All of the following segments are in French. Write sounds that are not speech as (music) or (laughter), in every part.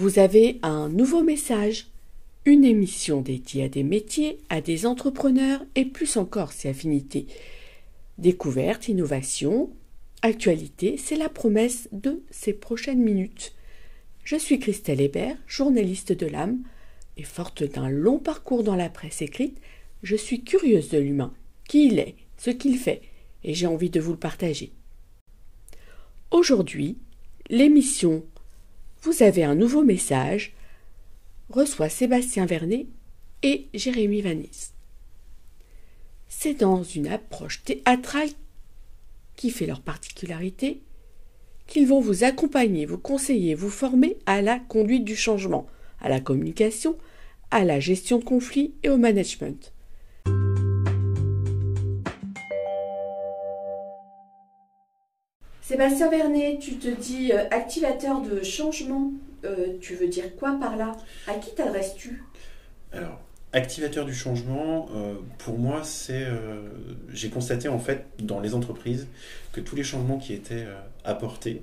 Vous avez un nouveau message. Une émission dédiée à des métiers, à des entrepreneurs et plus encore ses affinités. Découverte, innovation, actualité, c'est la promesse de ces prochaines minutes. Je suis Christelle Hébert, journaliste de l'âme, et forte d'un long parcours dans la presse écrite, je suis curieuse de l'humain, qui il est, ce qu'il fait, et j'ai envie de vous le partager. Aujourd'hui, l'émission Vous avez un nouveau message reçoit Sébastien Vernet et Jérémy Vanis. C'est dans une approche théâtrale qui fait leur particularité qu'ils vont vous accompagner, vous conseiller, vous former à la conduite du changement, à la communication, à la gestion de conflits et au management. Sébastien Vernet, tu te dis euh, activateur de changement. Euh, tu veux dire quoi par là? À qui t'adresses-tu? Alors, activateur du changement, euh, pour moi, c'est. J'ai constaté en fait dans les entreprises que tous les changements qui étaient apportés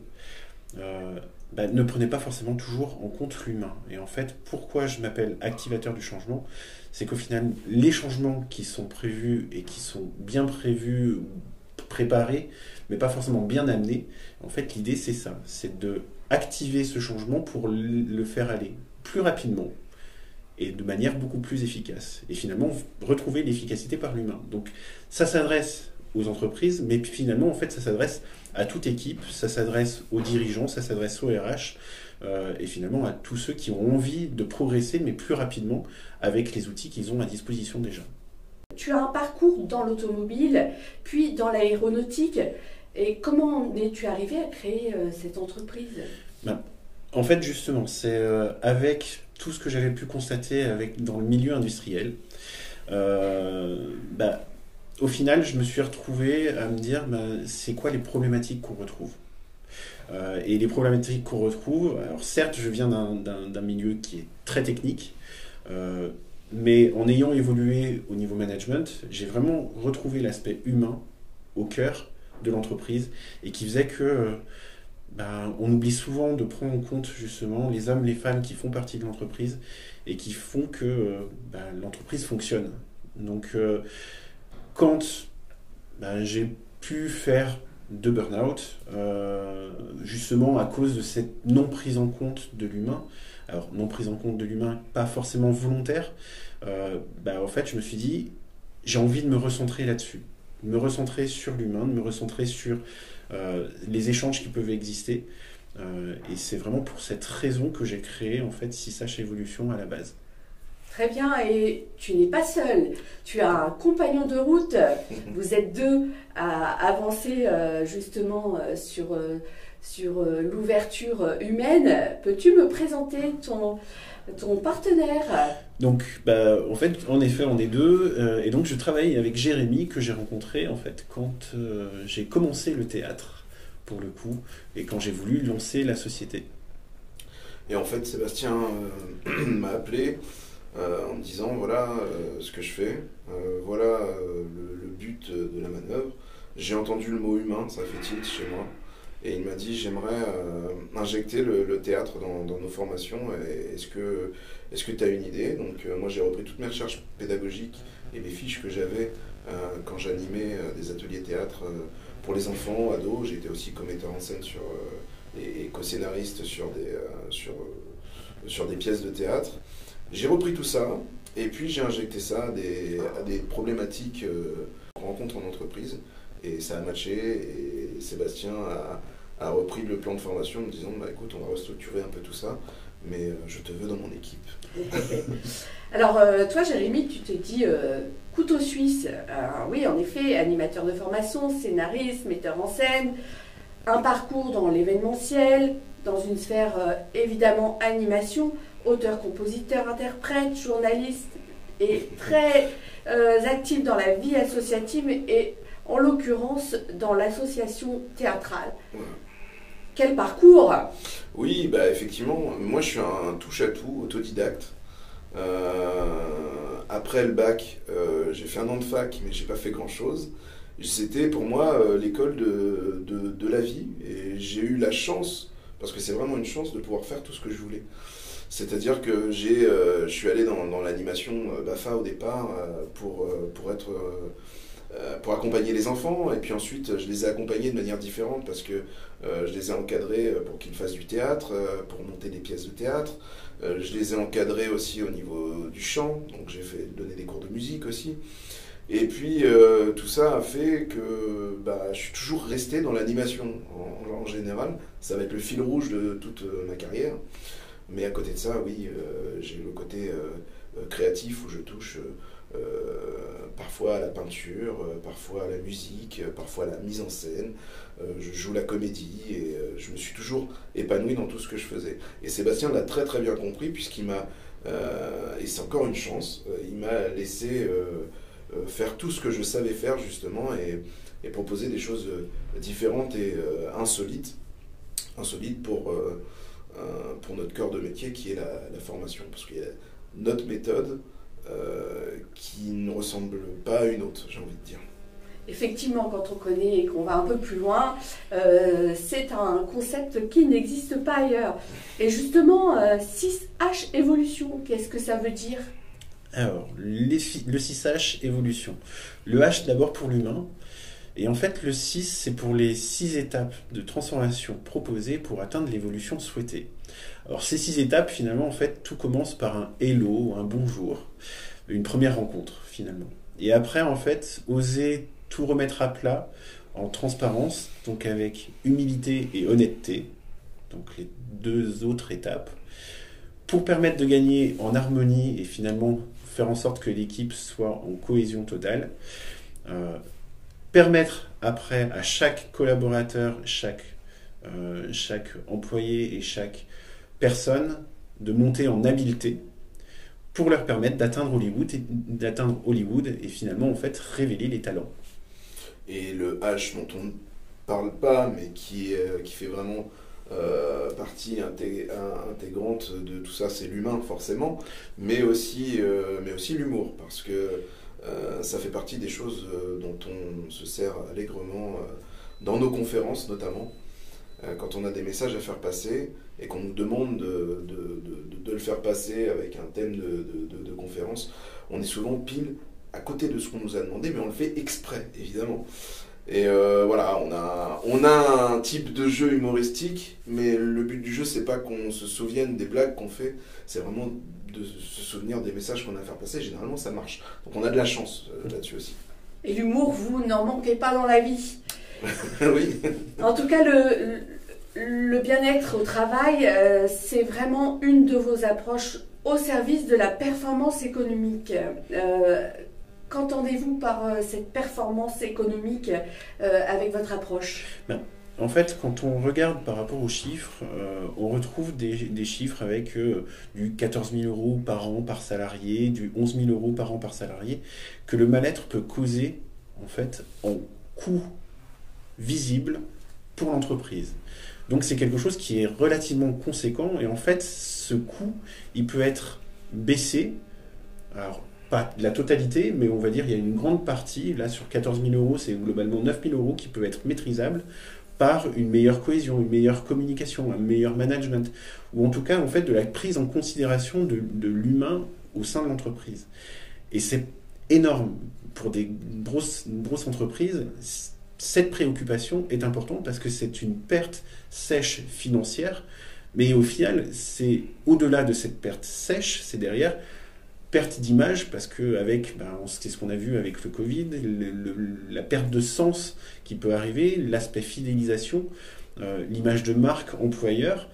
bah, ne prenaient pas forcément toujours en compte l'humain. Et en fait, pourquoi je m'appelle activateur du changement? C'est qu'au final, les changements qui sont prévus et qui sont bien prévus, préparés, mais pas forcément bien amené. En fait, l'idée, c'est ça, c'est de activer ce changement pour le faire aller plus rapidement et de manière beaucoup plus efficace. Et finalement, retrouver l'efficacité par l'humain. Donc, ça s'adresse aux entreprises, mais finalement, en fait, ça s'adresse à toute équipe, ça s'adresse aux dirigeants, ça s'adresse aux RH, euh, et finalement à tous ceux qui ont envie de progresser, mais plus rapidement, avec les outils qu'ils ont à disposition déjà. Tu as un parcours dans l'automobile, puis dans l'aéronautique. Et comment es-tu arrivé à créer euh, cette entreprise? Ben, En fait, justement, c'est euh, avec tout ce que j'avais pu constater dans le milieu industriel. Euh, ben, au final, je me suis retrouvé à me dire ben, c'est quoi les problématiques qu'on retrouve? Et les problématiques qu'on retrouve, alors certes, je viens d'un milieu qui est très technique. Mais en ayant évolué au niveau management, j'ai vraiment retrouvé l'aspect humain au cœur de l'entreprise et qui faisait que euh, ben, on oublie souvent de prendre en compte justement les hommes, les femmes qui font partie de l'entreprise et qui font que euh, ben, l'entreprise fonctionne. Donc euh, quand ben, j'ai pu faire de burn-out, justement à cause de cette non prise en compte de l'humain, alors non prise en compte de l'humain, pas forcément volontaire, en fait je me suis dit, j'ai envie de me recentrer là-dessus me recentrer sur l'humain, de me recentrer sur euh, les échanges qui peuvent exister. Euh, et c'est vraiment pour cette raison que j'ai créé en fait 6H Evolution à la base. Très bien, et tu n'es pas seul. Tu as un compagnon de route. Vous êtes deux à avancer euh, justement sur, sur l'ouverture humaine. Peux-tu me présenter ton, ton partenaire? Donc, bah, en fait, en effet, on est deux. Euh, et donc, je travaille avec Jérémy, que j'ai rencontré, en fait, quand euh, j'ai commencé le théâtre, pour le coup, et quand j'ai voulu lancer la société. Et en fait, Sébastien euh, (clears throat) m'a appelé en me disant voilà ce que je fais, voilà le, but de la manœuvre. J'ai entendu le mot humain, ça fait tilt chez moi. Et il m'a dit j'aimerais euh, injecter le, théâtre dans, nos formations. Est-ce que est-ce que tu as une idée? Donc euh, moi j'ai repris toutes mes recherches pédagogiques et les fiches que j'avais euh, quand j'animais des ateliers théâtre pour les enfants, ados. J'étais aussi commetteur en scène sur, et, co-scénariste sur des, sur, sur des pièces de théâtre. J'ai repris tout ça et puis j'ai injecté ça à des, problématiques qu'on rencontre en entreprise. Et ça a matché et Sébastien a, repris le plan de formation en me disant bah, écoute, on va restructurer un peu tout ça, mais euh, je te veux dans mon équipe. (laughs) Alors, euh, toi, Jérémy, tu te dis euh, couteau suisse. oui, en effet, animateur de formation, scénariste, metteur en scène, un parcours dans l'événementiel, dans une sphère évidemment animation, auteur, compositeur, interprète, journaliste et très actif dans la vie associative et en l'occurrence dans l'association théâtrale. Quel parcours Oui, bah effectivement, moi je suis un touche-à-tout, autodidacte. Euh, après le bac, euh, j'ai fait un an de fac, mais j'ai pas fait grand-chose. C'était pour moi euh, l'école de, de, la vie, et j'ai eu la chance parce que c'est vraiment une chance de pouvoir faire tout ce que je voulais. C'est-à-dire que j'ai, euh, je suis allé dans, l'animation euh, BAFA au départ euh, pour, accompagner les enfants et puis ensuite je les ai accompagnés de manière différente parce que je les ai encadrés pour qu'ils fassent du théâtre, pour monter des pièces de théâtre. Je les ai encadrés aussi au niveau du chant, donc j'ai fait donner des cours de musique aussi. Et puis tout ça a fait que bah, je suis toujours resté dans l'animation en, en général. Ça va être le fil rouge de toute ma carrière. Mais à côté de ça, oui, euh, j'ai le côté euh, euh, créatif où je touche parfois à la peinture, parfois à la musique, parfois à la mise en scène. Je joue la comédie et je me suis toujours épanoui dans tout ce que je faisais. Et Sébastien l'a très très bien compris puisqu'il m'a, et c'est encore une chance, il m'a laissé faire tout ce que je savais faire justement et, proposer des choses différentes et insolites, insolites pour, pour notre cœur de métier qui est la, la formation. Parce qu'il y a notre méthode euh, qui ne ressemble pas à une autre, j'ai envie de dire. Effectivement, quand on connaît et qu'on va un peu plus loin, euh, c'est un concept qui n'existe pas ailleurs. Et justement, euh, 6H évolution, qu'est-ce que ça veut dire? Alors, les le 6H, évolution. Le H d'abord pour l'humain. Et en fait, le 6, c'est pour les 6 étapes de transformation proposées pour atteindre l'évolution souhaitée. Alors, ces 6 étapes, finalement, en fait, tout commence par un hello, un bonjour, une première rencontre, finalement. Et après, en fait, oser tout remettre à plat en transparence, donc avec humilité et honnêteté, donc les deux autres étapes, pour permettre de gagner en harmonie et finalement faire en sorte que l'équipe soit en cohésion totale. Euh, permettre après à chaque collaborateur, chaque, euh, chaque employé et chaque personne de monter en habileté pour leur permettre d'atteindre Hollywood et d'atteindre Hollywood et finalement en fait révéler les talents. Et le H dont on ne parle pas, mais qui, est- qui fait vraiment euh, partie inté- in- intégrante de tout ça, c'est l'humain forcément, mais aussi, euh, mais aussi l'humour, parce que euh, ça fait partie des choses euh, dont on se sert allègrement euh, dans nos conférences notamment. Quand on a des messages à faire passer et qu'on nous demande de, le faire passer avec un thème de conférence, on est souvent pile à côté de ce qu'on nous a demandé, mais on le fait exprès, évidemment. Et euh, voilà, on a, on a un type de jeu humoristique, mais le but du jeu, c'est pas qu'on se souvienne des blagues qu'on fait, c'est vraiment de se souvenir des messages qu'on a à faire passer. Généralement, ça marche. Donc on a de la chance euh, là-dessus aussi. Et l'humour, vous n'en manquez pas dans la vie. (laughs) oui. En tout cas, le, le bien-être au travail, euh, c'est vraiment une de vos approches au service de la performance économique. Euh, Qu'entendez-vous par euh, cette performance économique euh, avec votre approche? En fait, quand on regarde par rapport aux chiffres, euh, on retrouve des, chiffres avec du 14 000 euros par an par salarié, du 11 000 euros par an par salarié, que le mal-être peut causer en fait en coût visible pour l'entreprise. Donc c'est quelque chose qui est relativement conséquent et en fait ce coût il peut être baissé. Alors pas la totalité, mais on va dire il y a une grande partie, là sur 14 000 euros, c'est globalement 9 000 euros qui peut être maîtrisable par une meilleure cohésion, une meilleure communication, un meilleur management, ou en tout cas en fait de la prise en considération de, de l'humain au sein de l'entreprise. Et c'est énorme pour des grosses, grosses entreprises. Cette préoccupation est importante parce que c'est une perte sèche financière, mais au final, c'est au-delà de cette perte sèche, c'est derrière perte d'image parce que avec ben, c'est ce qu'on a vu avec le Covid la perte de sens qui peut arriver l'aspect fidélisation euh, l'image de marque employeur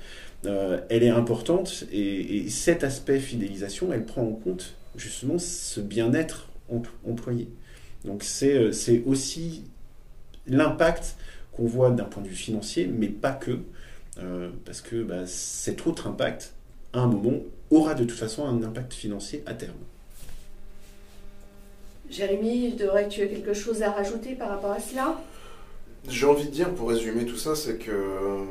euh, elle est importante et, et, cet aspect fidélisation elle prend en compte justement ce bien-être employé. Donc c'est c'est aussi l'impact qu'on voit d'un point de vue financier mais pas que euh, parce que ben, cet autre impact à un moment aura de toute façon un impact financier à terme. Jérémy, devrais-tu quelque chose à rajouter par rapport à cela? J'ai envie de dire, pour résumer tout ça, c'est que euh,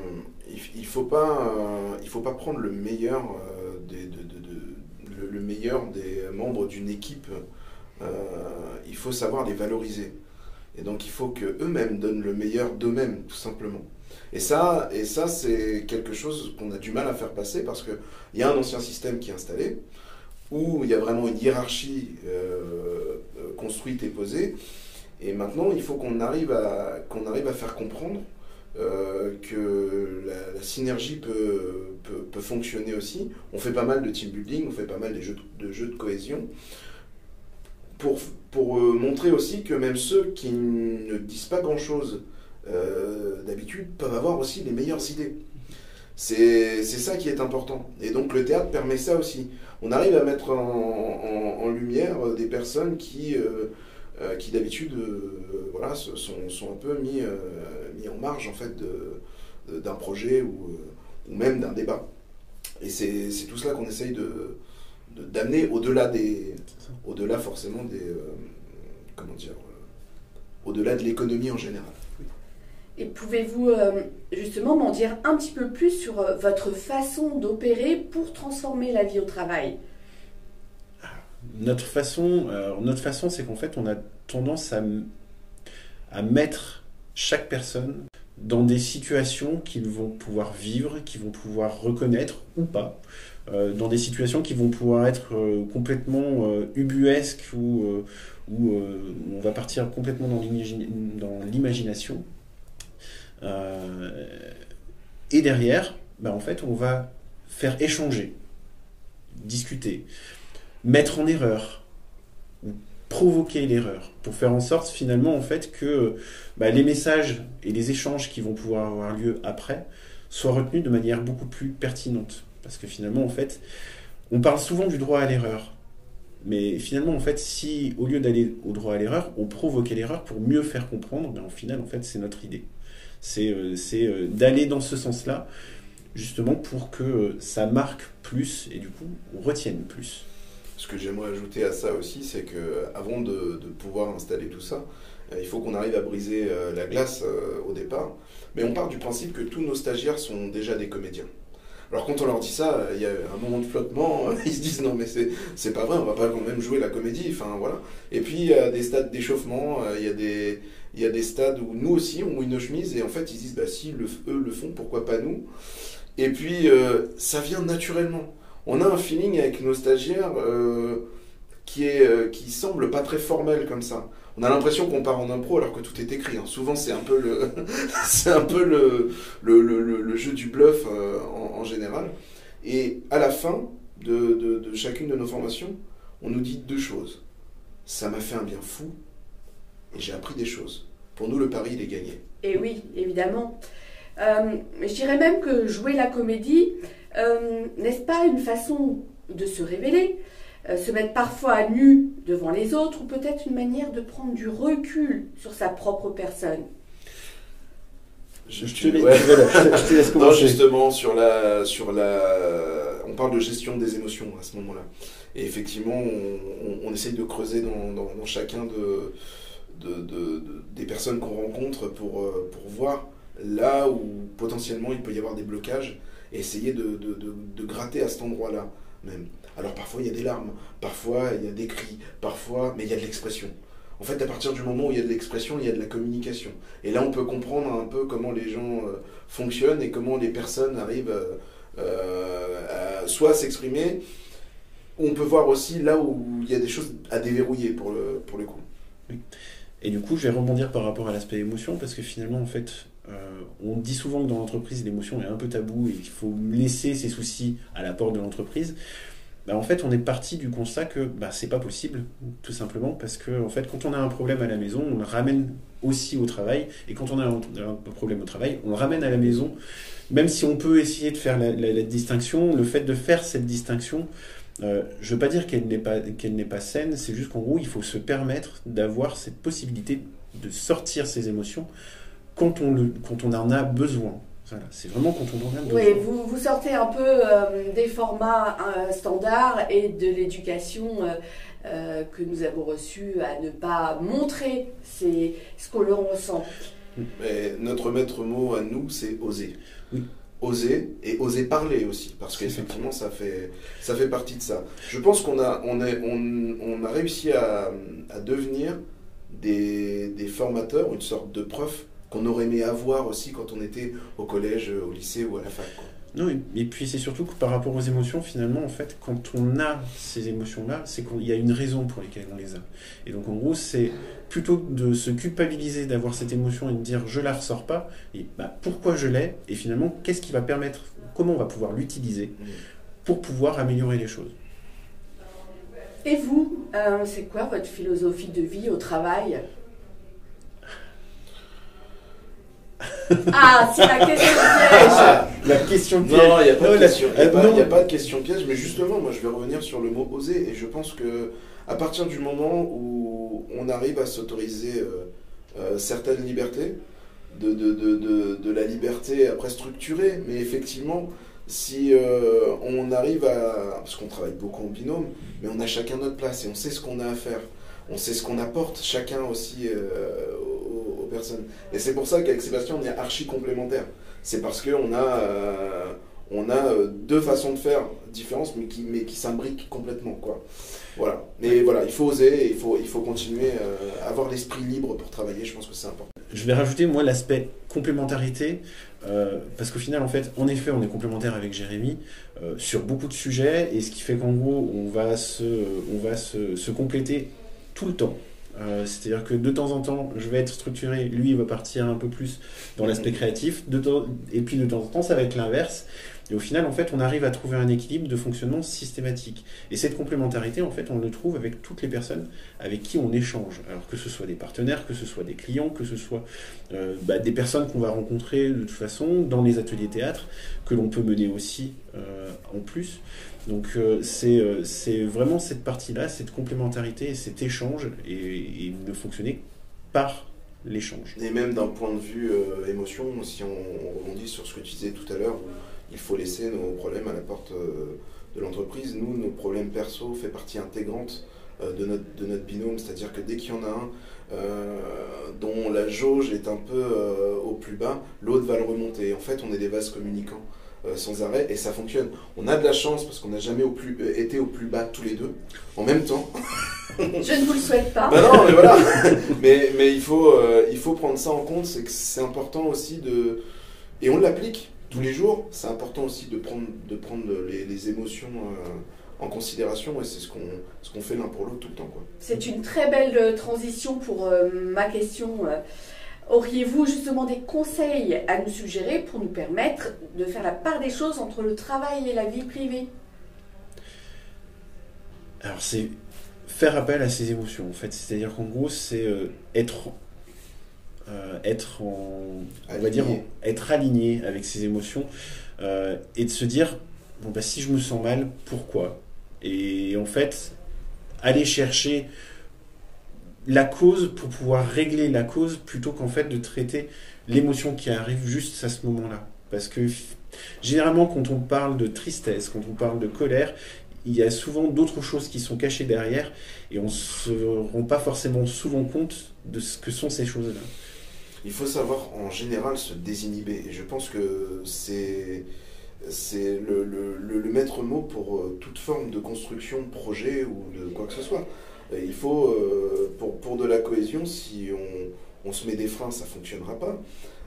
il, il faut pas, euh, il faut pas prendre le meilleur euh, des, de, de, de, le, le, meilleur des membres d'une équipe. Euh, il faut savoir les valoriser. Et donc il faut que eux-mêmes donnent le meilleur d'eux-mêmes, tout simplement. Et ça, et ça c'est quelque chose qu'on a du mal à faire passer parce qu'il y a un ancien système qui est installé, où il y a vraiment une hiérarchie euh, euh, construite et posée. Et maintenant, il faut qu'on arrive, à, arrive à faire comprendre euh, que la, synergie peut, peut, fonctionner aussi. On fait pas mal de team building, on fait pas mal de jeux de, jeux de cohésion. Pour, pour montrer aussi que même ceux qui ne disent pas grand-chose d'habitude peuvent avoir aussi les meilleures idées. C'est ça qui est important. Et donc le théâtre permet ça aussi. On arrive à mettre en, lumière des personnes qui, euh, euh, qui d'habitude euh, voilà, sont, sont, un peu mis, mis en marge en fait d'un projet ou, ou même d'un débat. Et c'est tout cela qu'on essaye de d'amener au-delà des au-delà forcément des comment dire au-delà de l'économie en général. Et pouvez-vous euh, justement m'en dire un petit peu plus sur euh, votre façon d'opérer pour transformer la vie au travail? Notre façon, façon, c'est qu'en fait, on a tendance à, à mettre chaque personne dans des situations qu'ils vont pouvoir vivre, qu'ils vont pouvoir reconnaître ou pas, euh, dans des situations qui vont pouvoir être complètement ubuesques ou où on va partir complètement dans l'imagination. Euh, et derrière, en fait, on va faire échanger, discuter, mettre en erreur, provoquer l'erreur, pour faire en sorte finalement en fait que bah, les messages et les échanges qui vont pouvoir avoir lieu après soient retenus de manière beaucoup plus pertinente. Parce que finalement, en fait, on parle souvent du droit à l'erreur. Mais finalement, en fait, si au lieu d'aller au droit à l'erreur, on provoquait l'erreur pour mieux faire comprendre, ben, au final, en fait, c'est notre idée c'est euh, euh, d'aller dans ce sens-là, justement pour que euh, ça marque plus et du coup retienne plus. Ce que j'aimerais ajouter à ça aussi, c'est que avant de, pouvoir installer tout ça, il faut qu'on arrive à briser la glace au départ. Mais on part du principe que tous nos stagiaires sont déjà des comédiens. Alors quand on leur dit ça, il y a un moment de flottement, (laughs) ils se disent non mais c'est pas vrai, on va pas quand même jouer la comédie, enfin voilà. Et puis il y a des stades d'échauffement, il y a des, il y a des stades où nous aussi on mouille nos chemises et en fait ils disent bah si eux le font, pourquoi pas nous? Et puis euh, ça vient naturellement. On a un feeling avec nos stagiaires euh, qui, est, euh, qui semble pas très formel comme ça. On a l'impression qu'on part en impro alors que tout est écrit. Hein. Souvent c'est un peu le, (laughs) c'est le, jeu du bluff en, général. Et à la fin de chacune de nos formations, on nous dit deux choses. Ça m'a fait un bien fou et j'ai appris des choses. Pour nous, le pari, il est gagné. Et oui, évidemment. Euh, je dirais même que jouer la comédie, euh, n'est-ce pas une façon de se révéler? Euh, se mettre parfois à nu devant les autres ou peut-être une manière de prendre du recul sur sa propre personne je, te, laisse non, justement, sur la, sur la, on parle de gestion des émotions à ce moment-là. Et effectivement, on, on, essaye de creuser dans, dans chacun de, de, des personnes qu'on rencontre pour, euh, pour voir là où potentiellement il peut y avoir des blocages et essayer de, de gratter à cet endroit-là même. Alors parfois il y a des larmes, parfois il y a des cris, parfois, mais il y a de l'expression. En fait, à partir du moment où il y a de l'expression, il y a de la communication. Et là, on peut comprendre un peu comment les gens euh, fonctionnent et comment les personnes arrivent euh, à soit s'exprimer. On peut voir aussi là où il y a des choses à déverrouiller pour le, pour le coup. Et du coup, je vais rebondir par rapport à l'aspect émotion, parce que finalement, en fait, euh, on dit souvent que dans l'entreprise, l'émotion est un peu tabou et qu'il faut laisser ses soucis à la porte de l'entreprise. Bah, en fait, on est parti du constat que bah, c'est pas possible, tout simplement, parce que en fait, quand on a un problème à la maison, on le ramène aussi au travail, et quand on a un, problème au travail, on le ramène à la maison. Même si on peut essayer de faire la distinction, le fait de faire cette distinction, euh, je ne veux pas dire qu'elle n'est pas, qu'elle n'est pas saine, c'est juste qu'en gros, il faut se permettre d'avoir cette possibilité de sortir ses émotions quand on, quand on en a besoin. Voilà, c'est vraiment quand on besoin. Oui, vous, vous sortez un peu euh, des formats euh, standards et de l'éducation que nous avons reçue à ne pas montrer c'est ce que l'on ressent. Mais notre maître mot à nous, c'est oser. Oui oser et oser parler aussi parce qu'effectivement ça fait ça fait partie de ça je pense qu'on a on est on, on, a réussi à, à, devenir des, des formateurs, une sorte de prof qu'on aurait aimé avoir aussi quand on était au collège, au lycée ou à la fac. quoi. Non, et, puis c'est surtout que par rapport aux émotions, finalement, en fait, quand on a ces émotions-là, c'est qu'il y a une raison pour lesquelles on les a. Et donc, en gros, c'est plutôt que de se culpabiliser d'avoir cette émotion et de dire je la ressors pas, et bah, pourquoi je l'ai, et finalement, qu'est-ce qui va permettre, comment on va pouvoir l'utiliser Mm. pour pouvoir améliorer les choses. Et vous, euh, c'est quoi votre philosophie de vie au travail? Ah, c'est la question (laughs) piège La question Non, il n'y a, pas de question- y a euh, pas- y a pas de question piège, mais justement, moi je vais revenir sur le mot oser, et je pense que à partir du moment où on arrive à s'autoriser euh, euh, certaines libertés, de, de, de, de, de la liberté après structurée, mais effectivement, si euh, on arrive à. Parce qu'on travaille beaucoup en binôme, mais on a chacun notre place et on sait ce qu'on a à faire. On sait ce qu'on apporte chacun aussi euh, personnes. Et c'est pour ça qu'avec Sébastien, on est archi complémentaires. C'est parce qu'on a, euh, on a euh, deux façons de faire différentes, mais qui, mais qui s'imbriquent complètement. Quoi. Voilà. Mais voilà, il faut oser, et il faut, il faut continuer à avoir l'esprit libre pour travailler. Je pense que c'est important. Je vais rajouter, moi, l'aspect complémentarité, euh, parce qu'au final, en fait, en effet, on est complémentaire avec Jérémy euh, sur beaucoup de sujets, et ce qui fait qu'en gros, on va se, on va se, se compléter tout le temps. Euh, C'est-à-dire que de temps en temps, je vais être structuré, lui, il va partir un peu plus dans l'aspect créatif, de temps- et puis de temps en temps, ça va être l'inverse. Et au final, en fait, on arrive à trouver un équilibre de fonctionnement systématique. Et cette complémentarité, en fait, on le trouve avec toutes les personnes avec qui on échange. Alors que ce soit des partenaires, que ce soit des clients, que ce soit euh, bah, des personnes qu'on va rencontrer de toute façon dans les ateliers théâtre, que l'on peut mener aussi euh, en plus. Donc euh, c'est euh, c'est vraiment cette partie-là, cette complémentarité et cet échange et, et ne fonctionner par l'échange. Et même d'un point de vue euh, émotion, si on, on rebondit sur ce que tu disais tout à l'heure, il faut laisser nos problèmes à la porte de l'entreprise. Nous, nos problèmes perso fait partie intégrante de, notre, binôme, c'est-à-dire que dès qu'il y en a un dont la jauge est un peu au plus bas, l'autre va le remonter. En fait, on est des vases communicants euh, sans arrêt et ça fonctionne. On a de la chance parce qu'on n'a jamais au plus, euh, été au plus bas tous les deux en même temps. (laughs) Je ne vous le souhaite pas. Bah non, mais voilà. (laughs) mais mais il, faut, euh, il faut prendre ça en compte. C'est que c'est important aussi de. Et on l'applique tous les jours. C'est important aussi de prendre, de prendre les, les émotions en considération. Et c'est ce qu'on ce qu'on fait l'un pour l'autre tout le temps. Quoi. C'est une très belle transition pour ma question. Auriez-vous justement des conseils à nous suggérer pour nous permettre de faire la part des choses entre le travail et la vie privée? Alors c'est faire appel à ses émotions en fait, c'est-à-dire qu'en gros c'est euh, être euh, être en, on va dire Aligné. être aligné avec ses émotions euh, et de se dire bon bah si je me sens mal pourquoi? Et en fait aller chercher la cause pour pouvoir régler la cause plutôt qu'en fait de traiter l'émotion qui arrive juste à ce moment-là parce que généralement quand on parle de tristesse quand on parle de colère il y a souvent d'autres choses qui sont cachées derrière et on se rend pas forcément souvent compte de ce que sont ces choses-là. Il faut savoir en général se désinhiber. Et je pense que c'est c'est le, le, maître mot pour euh, toute forme de construction projet ou de quoi que ce soit. Il faut, euh, pour, pour de la cohésion, si on, on se met des freins, ça ne fonctionnera pas.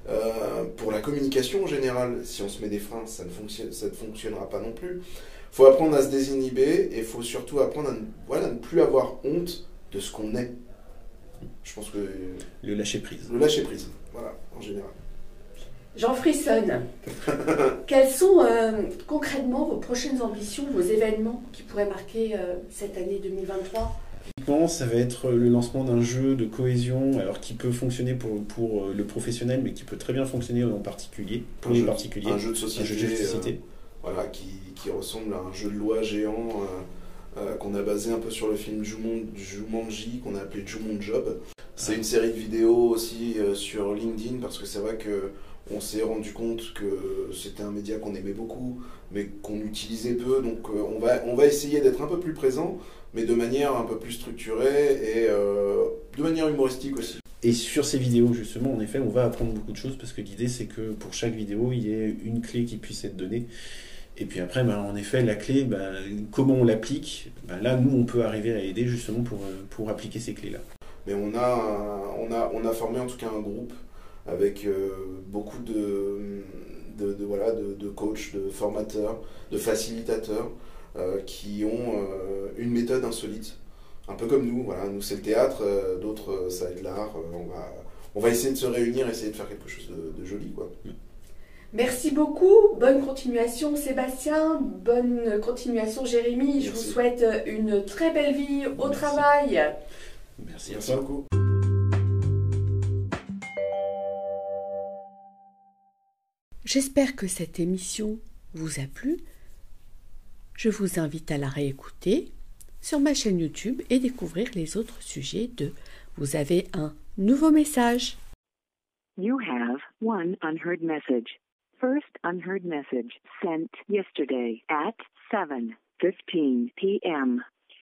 Euh, pour la communication en général, si on se met des freins, ça ne, fonctionne, ça ne fonctionnera pas non plus. Il faut apprendre à se désinhiber et il faut surtout apprendre à ne, voilà, ne plus avoir honte de ce qu'on est. Je pense que Le lâcher prise. le lâcher prise, voilà, en général. J'en frissonne. (laughs) Quelles sont euh, concrètement vos prochaines ambitions, vos événements qui pourraient marquer euh, cette année 2023 Typiquement, ça va être le lancement d'un jeu de cohésion, alors qui peut fonctionner pour, pour euh, le professionnel, mais qui peut très bien fonctionner en particulier, pour Un les jeu- particuliers. Un jeu de Un société, jeu de société. euh, voilà, qui, qui ressemble à un jeu de loi géant euh, qu'on a basé un peu sur le film Jumon- Jumanji, qu'on a appelé Jumon Job. C'est Ah. une série de vidéos aussi sur LinkedIn, parce que c'est vrai que on s'est rendu compte que c'était un média qu'on aimait beaucoup, mais qu'on utilisait peu. Donc euh, on, va, on va essayer d'être un peu plus présent, mais de manière un peu plus structurée et euh, de manière humoristique aussi. Et sur ces vidéos, justement, en effet, on va apprendre beaucoup de choses parce que l'idée, c'est que pour chaque vidéo, il y ait une clé qui puisse être donnée. Et puis après, ben, en effet, la clé, ben, comment on l'applique, ben, là, nous, on peut arriver à aider justement pour, euh, pour appliquer ces clés-là. Mais on a, on a, on a formé en tout cas un groupe avec beaucoup de, de, voilà, de, de coachs, de formateurs, de facilitateurs qui ont une méthode insolite un peu comme nous. Voilà, nous c'est le théâtre, euh, d'autres euh, ça va être l'art. Euh, on, va, on va essayer de se réunir, essayer de faire quelque chose de, joli. Quoi. Merci beaucoup. Bonne continuation Sébastien. Bonne continuation Jérémy. Je vous souhaite une très belle vie au travail. Merci, Merci beaucoup. J'espère que cette émission vous a plu. Je vous invite à la réécouter sur ma chaîne YouTube et découvrir les autres sujets de Vous avez un nouveau message. You have one unheard message. First unheard message sent yesterday at 7:15 p.m.